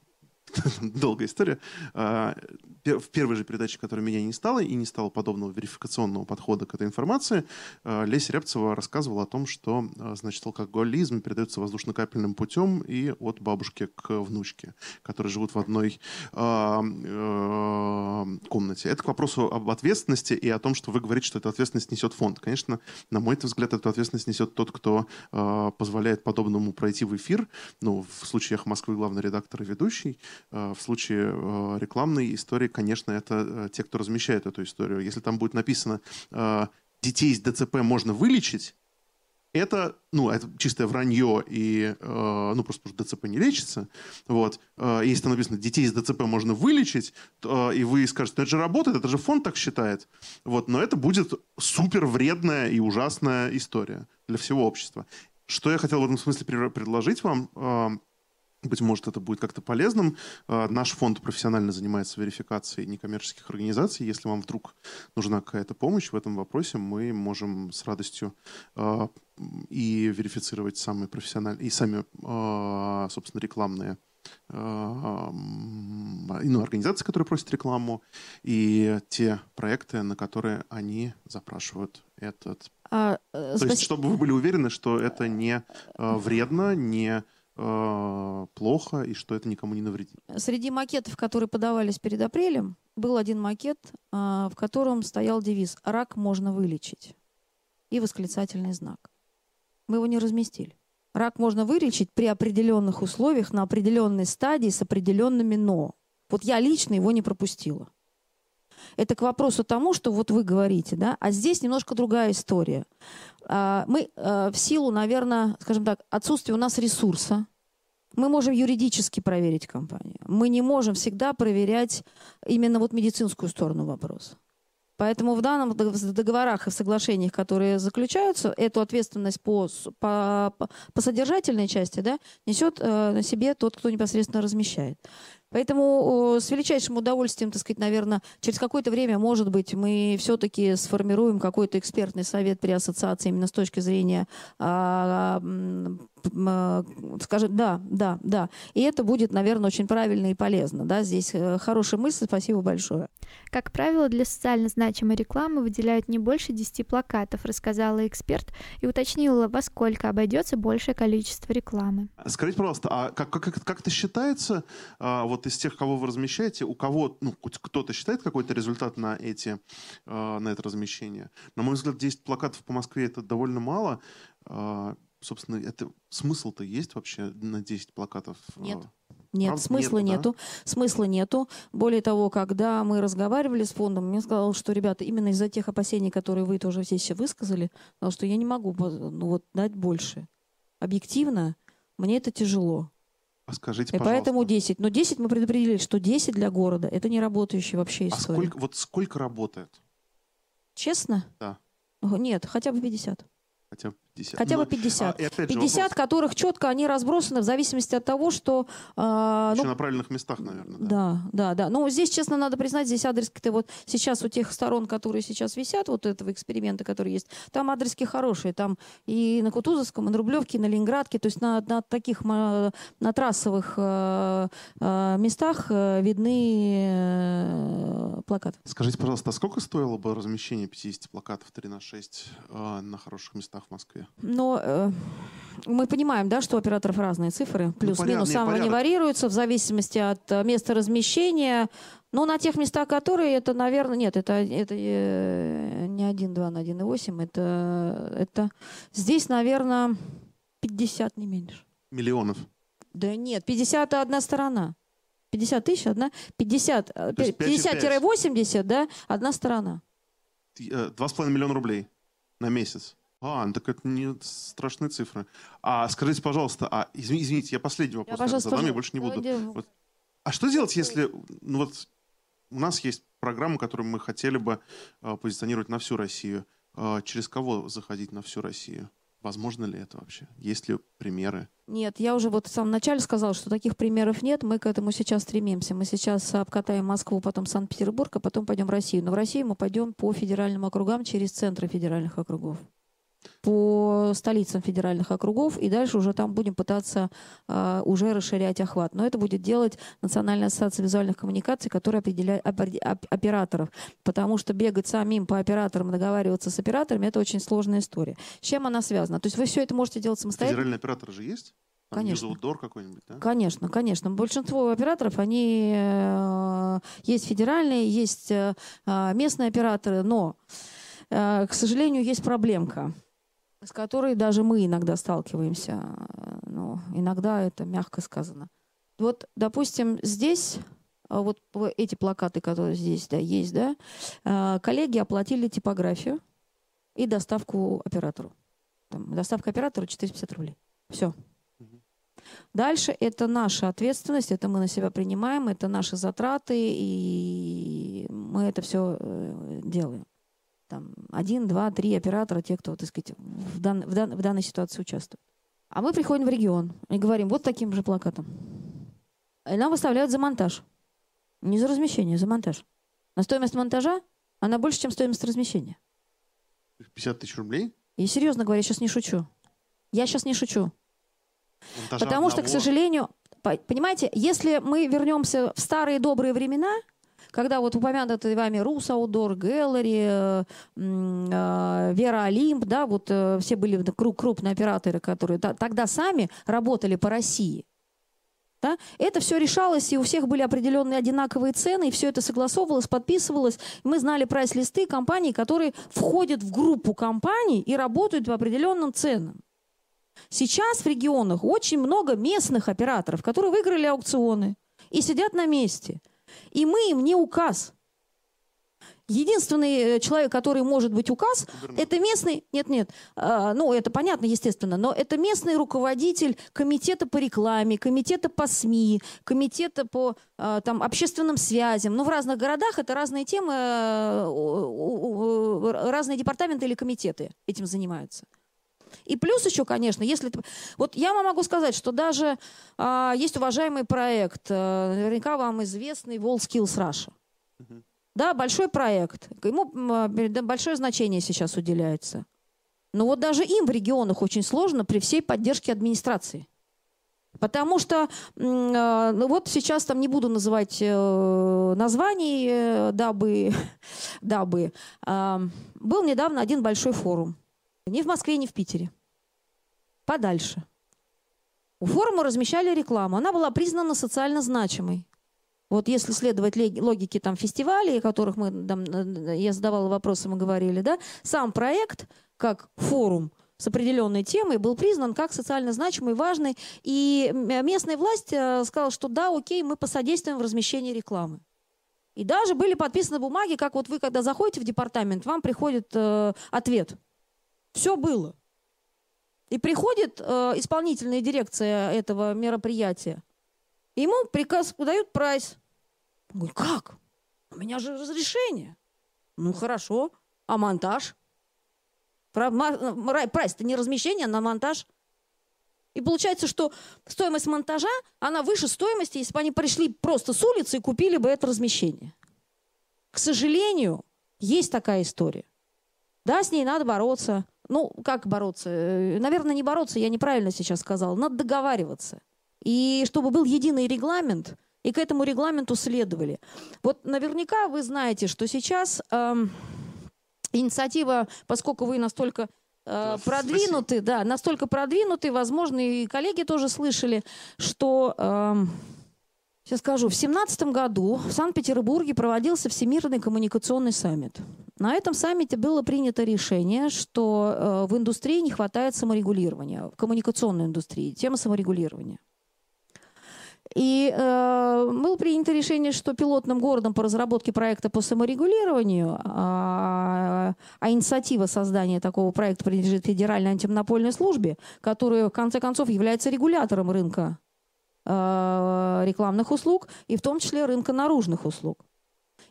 долгая история. А, В первой же передаче, которой меня не стало, и не стало подобного верификационного подхода к этой информации, а, Леся Рябцева рассказывала о том, что, а, значит, алкоголизм передается воздушно-капельным путем и от бабушки к внучке, которые живут в одной э, комнате. Это к вопросу об ответственности и о том, что вы говорите, что эту ответственность несет фонд. Конечно, на мой взгляд, эту ответственность несет тот, кто позволяет подобному пройти в эфир. Ну, в случае «Эхо Москвы» главный редактор и ведущий. А, В случае э, рекламной истории, конечно, это э, те, кто размещает эту историю. Если там будет написано э, «детей с ДЦП можно вылечить», это, ну, это чистое вранье, и, э, ну, просто потому что ДЦП не лечится. Вот. Э, если там написано «детей с ДЦП можно вылечить», то, э, и вы скажете, ну, это же работает, это же фонд так считает. Вот. Но это будет супер вредная и ужасная история для всего общества. Что я хотел в этом смысле пре- предложить вам, э, быть может, это будет как-то полезным. Э, Наш фонд профессионально занимается верификацией некоммерческих организаций. Если вам вдруг нужна какая-то помощь в этом вопросе, мы можем с радостью э, и верифицировать самые профессиональные, и сами, э, собственно, рекламные ну, организации, которые просят рекламу, и те проекты, на которые они запрашивают этот. А, э, То есть, спаси- чтобы вы были уверены, что это не вредно, не э, плохо, и что это никому не навредит. Среди макетов, которые подавались перед апрелем, был один макет, а, в котором стоял девиз «Рак можно вылечить» и восклицательный знак. Мы его не разместили. Рак можно вылечить при определенных условиях, на определенной стадии, с определенными «но». Вот я лично его не пропустила. Это к вопросу тому, что вот вы говорите, да, а здесь немножко другая история. А, мы а, в силу, наверное, скажем так, отсутствия у нас ресурса, мы можем юридически проверить компанию. Мы не можем всегда проверять именно вот медицинскую сторону вопроса. Поэтому в данном договорах и в соглашениях, которые заключаются, эту ответственность по, по, по содержательной части да, несет э, на себе тот, кто непосредственно размещает. Поэтому с величайшим удовольствием, так сказать, наверное, через какое-то время, может быть, мы все-таки сформируем какой-то экспертный совет при ассоциации именно с точки зрения а, скажем, да, да, да. И это будет, наверное, очень правильно и полезно. Да? Здесь э, хорошая мысль, спасибо большое. Как правило, для социально значимой рекламы выделяют не больше 10 плакатов, рассказала эксперт и уточнила, во сколько обойдется большее количество рекламы. Скажите, пожалуйста, а как, как, как это считается, а, вот из тех, кого вы размещаете, у кого, ну, кто-то считает какой-то результат на, эти, а, на это размещение? На мой взгляд, 10 плакатов по Москве это довольно мало. А, собственно, это смысл-то есть вообще на 10 плакатов? Нет. Нет, Правда, смысла нету, нету. Да? Смысла нету. Более того, когда мы разговаривали с фондом, мне сказал, что, ребята, именно из-за тех опасений, которые вы тоже здесь высказали, сказал, что я не могу ну, вот, дать больше. Объективно, мне это тяжело. А скажите, И пожалуйста. поэтому 10. Но 10 мы предопределили, что 10 для города – это не работающая вообще история. А сколько, вот сколько работает? Честно? Да. Нет, хотя бы 50. Хотя бы 50. Хотя бы 50. Ну, а, 50, вопрос. которых четко они разбросаны в зависимости от того, что... Э, Еще ну, на правильных местах, наверное. Да. да, да, да. Ну, здесь, честно, надо признать, здесь адрески-то вот сейчас у тех сторон, которые сейчас висят, вот этого эксперимента, который есть, там адрески хорошие. Там и на Кутузовском, и на Рублевке, и на Ленинградке, то есть на, на таких, на трассовых э, э, местах э, видны э, плакаты. Скажите, пожалуйста, а сколько стоило бы размещение 50 плакатов 3 на 6 э, на хороших местах в Москве? Но э, мы понимаем, да, что у операторов разные цифры, плюс-минус, ну, они варьируются в зависимости от э, места размещения. Но на тех местах, которые, это, наверное, нет, это, это э, не 1,2 на 1,8, это, это здесь, наверное, 50, не меньше. Миллионов? Да нет, 50 – одна сторона. 50 тысяч одна, 50, 50-80, да, одна сторона. 2,5 миллиона рублей на месяц. А, ну так это не страшные цифры. А скажите, пожалуйста, а извините, я последний вопрос я, задам, я больше не буду. Вот. А что делать, если ну вот у нас есть программа, которую мы хотели бы э, позиционировать на всю Россию? Э, через кого заходить на всю Россию? Возможно ли это вообще? Есть ли примеры? Нет, я уже вот в самом начале сказала, что таких примеров нет. Мы к этому сейчас стремимся. Мы сейчас обкатаем Москву, потом Санкт-Петербург, а потом пойдем в Россию. Но в Россию мы пойдем по федеральным округам через центры федеральных округов по столицам федеральных округов, и дальше уже там будем пытаться э, уже расширять охват. Но это будет делать Национальная ассоциация визуальных коммуникаций, которая определяет операторов, потому что бегать самим по операторам, договариваться с операторами, это очень сложная история. С чем она связана? То есть вы все это можете делать самостоятельно. Федеральные операторы же есть? Конечно. Дор какой-нибудь, да? Конечно, конечно. Большинство операторов, они э, есть федеральные, есть э, местные операторы, но, э, к сожалению, есть проблемка с которой даже мы иногда сталкиваемся. Ну, иногда это мягко сказано. Вот, допустим, здесь а, вот эти плакаты, которые здесь да, есть, да, а, коллеги оплатили типографию и доставку оператору. Там, доставка оператору 450 рублей. Все. Дальше это наша ответственность, это мы на себя принимаем, это наши затраты, и мы это все э, делаем там, один, два, три оператора, те, кто, так сказать, в, дан, в, дан, в данной ситуации участвует. А мы приходим в регион и говорим вот таким же плакатом. И нам выставляют за монтаж. Не за размещение, за монтаж. На стоимость монтажа она больше, чем стоимость размещения. 50 тысяч рублей? И серьезно говоря, я сейчас не шучу. Я сейчас не шучу. Монтажа Потому одного... что, к сожалению, понимаете, если мы вернемся в старые добрые времена, когда вот упомянутые вами Рус Аудор, Гэллери, Вера Олимп, да, вот э, все были крупные операторы, которые тогда сами работали по России. Да? Это все решалось, и у всех были определенные одинаковые цены, и все это согласовывалось, подписывалось. Мы знали прайс-листы компаний, которые входят в группу компаний и работают по определенным ценам. Сейчас в регионах очень много местных операторов, которые выиграли аукционы и сидят на месте. И мы им не указ. Единственный э, человек, который может быть указ, это местный, нет, нет, э, ну это понятно, естественно, но это местный руководитель комитета по рекламе, комитета по СМИ, комитета по э, там общественным связям. Ну в разных городах это разные темы, э, разные департаменты или комитеты этим занимаются. И плюс еще, конечно, если... Вот я вам могу сказать, что даже э, есть уважаемый проект, э, наверняка вам известный WorldSkills Russia. Да, большой проект. Ему большое значение сейчас уделяется. Но вот даже им в регионах очень сложно при всей поддержке администрации. Потому что, э, ну вот сейчас там не буду называть э, названий, э, дабы, дабы. Был недавно один большой форум. Ни в Москве, ни в Питере. Подальше. У форума размещали рекламу. Она была признана социально значимой. Вот если следовать логике там фестивалей, о которых мы, там, я задавала вопросы, мы говорили, да, сам проект как форум с определенной темой был признан как социально значимый, важный. И местная власть э, сказала, что да, окей, мы посодействуем в размещении рекламы. И даже были подписаны бумаги, как вот вы, когда заходите в департамент, вам приходит э, ответ. Все было. И приходит э, исполнительная дирекция этого мероприятия. Ему приказ дают прайс. Он говорит, как? У меня же разрешение. Ну, хорошо. А монтаж? Прайс-то не размещение, а на монтаж. И получается, что стоимость монтажа, она выше стоимости, если бы они пришли просто с улицы и купили бы это размещение. К сожалению, есть такая история. Да, с ней надо бороться. Ну, как бороться? Э, наверное, не бороться, я неправильно сейчас сказала. Надо договариваться. И чтобы был единый регламент, и к этому регламенту следовали. Вот наверняка вы знаете, что сейчас э, инициатива, поскольку вы настолько э, продвинуты, да, настолько продвинуты, возможно, и коллеги тоже слышали, что э, Сейчас скажу. В семнадцатом году в Санкт-Петербурге проводился Всемирный коммуникационный саммит. На этом саммите было принято решение, что э, в индустрии не хватает саморегулирования, в коммуникационной индустрии, тема саморегулирования. И э, было принято решение, что пилотным городом по разработке проекта по саморегулированию, а, а инициатива создания такого проекта принадлежит Федеральной антимонопольной службе, которая, в конце концов, является регулятором рынка э, рекламных услуг и в том числе рынка наружных услуг.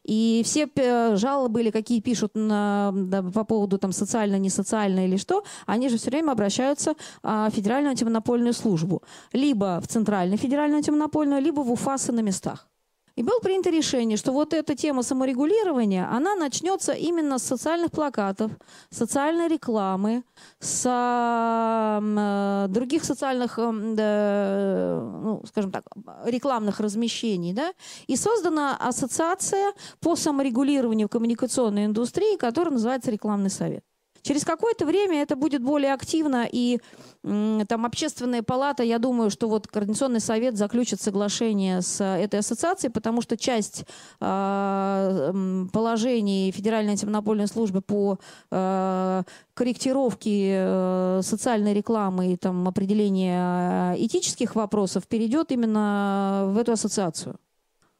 И все жалобы или какие пишут на, да, по поводу там социально, не социально или что, они же все время обращаются а, в Федеральную антимонопольную службу. Либо в Центральную федеральную антимонопольную, либо в УФАСы на местах. И было принято решение, что вот эта тема саморегулирования, она начнется именно с социальных плакатов, социальной рекламы, с э, других социальных, э, ну, скажем так, рекламных размещений. Да? И создана ассоциация по саморегулированию коммуникационной индустрии, которая называется «Рекламный совет». Через какое-то время это будет более активно, и там общественная палата, я думаю, что вот Координационный совет заключит соглашение с этой ассоциацией, потому что часть э, положений Федеральной антимонопольной службы по э, корректировке э, социальной рекламы и там, определения этических вопросов перейдет именно в эту ассоциацию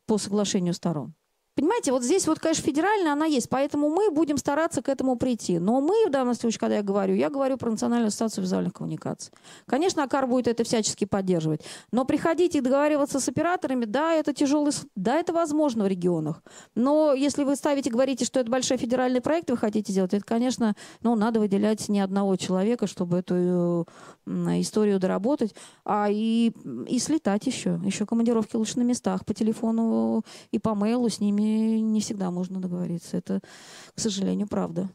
по соглашению сторон. Понимаете, вот здесь вот, конечно, федеральная она есть, поэтому мы будем стараться к этому прийти. Но мы в данном случае, когда я говорю, я говорю про Национальную ассоциацию визуальных коммуникаций. Конечно, АКАР будет это всячески поддерживать. Но приходить и договариваться с операторами, да, это тяжелый, да, это возможно в регионах. Но если вы ставите, говорите, что это большой федеральный проект, вы хотите сделать, это, конечно, ну, надо выделять не одного человека, чтобы эту историю доработать, а и, и слетать еще. Еще командировки лучше на местах, по телефону и по мейлу с ними не всегда можно договориться. Это, к сожалению, правда.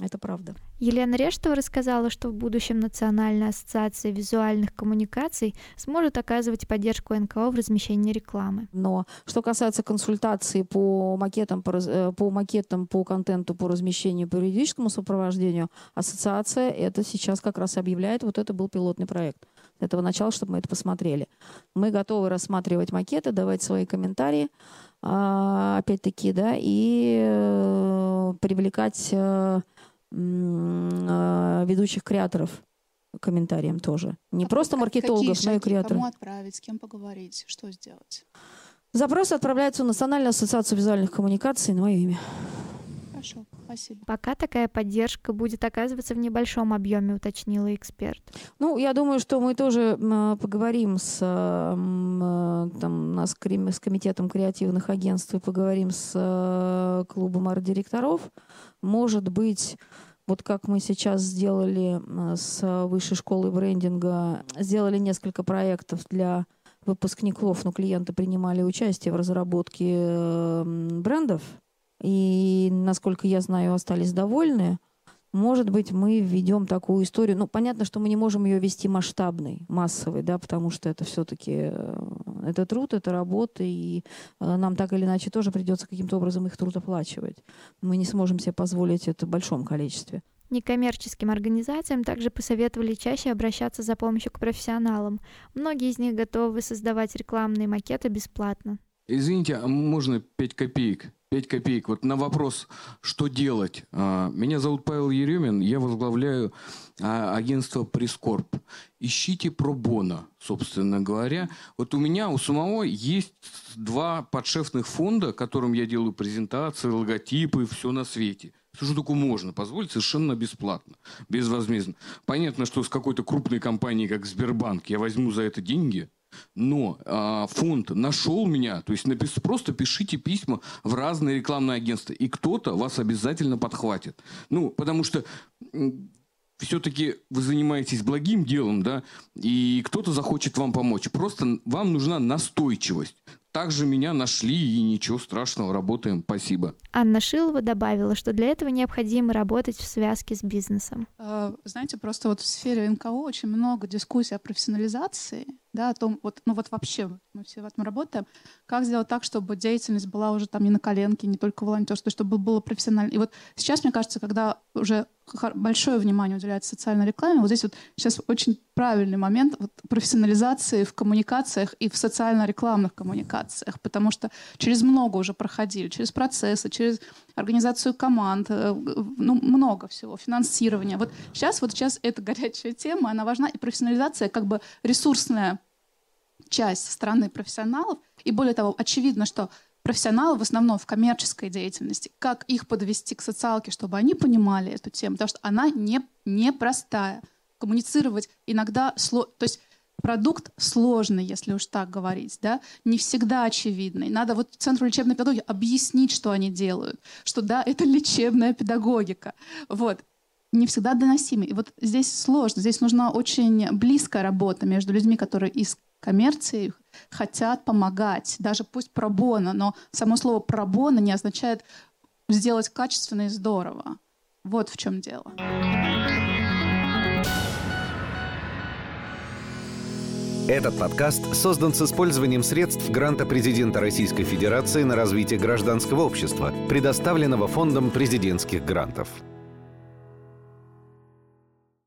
Это правда. Елена Рештова рассказала, что в будущем Национальная ассоциация визуальных коммуникаций сможет оказывать поддержку НКО в размещении рекламы. Но что касается консультаций по макетам, по, э, по макетам, по контенту, по размещению, по юридическому сопровождению, ассоциация это сейчас как раз объявляет, вот это был пилотный проект с этого начала, чтобы мы это посмотрели. Мы готовы рассматривать макеты, давать свои комментарии. А, опять-таки, да, и э, привлекать э, э, ведущих креаторов комментариям тоже. Не А просто маркетологов, но и креаторов. Кому отправить, с кем поговорить, что сделать? Запрос отправляется в Национальную ассоциацию визуальных коммуникаций на мое имя. Хорошо, спасибо. Пока такая поддержка будет оказываться в небольшом объеме, уточнила эксперт. Ну, я думаю, что мы тоже поговорим с, э, э, там, нас с комитетом креативных агентств и поговорим с э, клубом арт-директоров. Может быть, вот как мы сейчас сделали с Высшей школой брендинга, сделали несколько проектов для выпускников, но клиенты принимали участие в разработке брендов. И, насколько я знаю, остались довольны. Может быть, мы введем такую историю. Ну, понятно, что мы не можем ее вести масштабной, массовой, да, потому что это все-таки это труд, это работа, и э, нам так или иначе тоже придется каким-то образом их труд оплачивать. Мы не сможем себе позволить это в большом количестве. Некоммерческим организациям также посоветовали чаще обращаться за помощью к профессионалам. Многие из них готовы создавать рекламные макеты бесплатно. Извините, а можно 5 копеек? 5 копеек. Вот на вопрос, что делать. А, Меня зовут Павел Еремин, я возглавляю а, агентство Прескорб. Ищите пробона, собственно говоря. Вот у меня, у самого есть два подшефных фонда, которым я делаю презентации, логотипы, все на свете. Все, что только можно позволить, совершенно бесплатно, безвозмездно. Понятно, что с какой-то крупной компанией, как Сбербанк, я возьму за это деньги, но а, фонд нашел меня, то есть напис- просто пишите письма в разные рекламные агентства, и кто-то вас обязательно подхватит. Ну, потому что все-таки вы занимаетесь благим делом, да, и кто-то захочет вам помочь. Просто вам нужна настойчивость. Также меня нашли, и ничего страшного, работаем, спасибо. Анна Шилова добавила, что для этого необходимо работать в связке с бизнесом. Э, Знаете, просто вот в сфере НКО очень много дискуссий о профессионализации, да, о том, вот, ну вот вообще мы все в этом работаем, как сделать так, чтобы деятельность была уже там не на коленке, не только волонтерство, чтобы было профессионально. И вот сейчас, мне кажется, когда уже большое внимание уделяется социальной рекламе, вот здесь вот сейчас очень правильный момент вот, профессионализации в коммуникациях и в социально-рекламных коммуникациях, потому что через много уже проходили, через процессы, через организацию команд, э, ну, много всего, финансирование. Вот сейчас, вот сейчас эта горячая тема, она важна, и профессионализация как бы ресурсная часть со стороны профессионалов. И более того, очевидно, что профессионалы в основном в коммерческой деятельности, как их подвести к социалке, чтобы они понимали эту тему, потому что она не, непростая. Коммуницировать иногда сложно. То есть продукт сложный, если уж так говорить, да, не всегда очевидный. Надо вот Центру лечебной педагогики объяснить, что они делают, что да, это лечебная педагогика. Вот не всегда доносимый. И вот здесь сложно. Здесь нужна очень близкая работа между людьми, которые из коммерции хотят помогать, даже пусть пробона, но само слово пробона не означает сделать качественно и здорово. Вот в чем дело. Этот подкаст создан с использованием средств гранта президента Российской Федерации на развитие гражданского общества, предоставленного Фондом президентских грантов.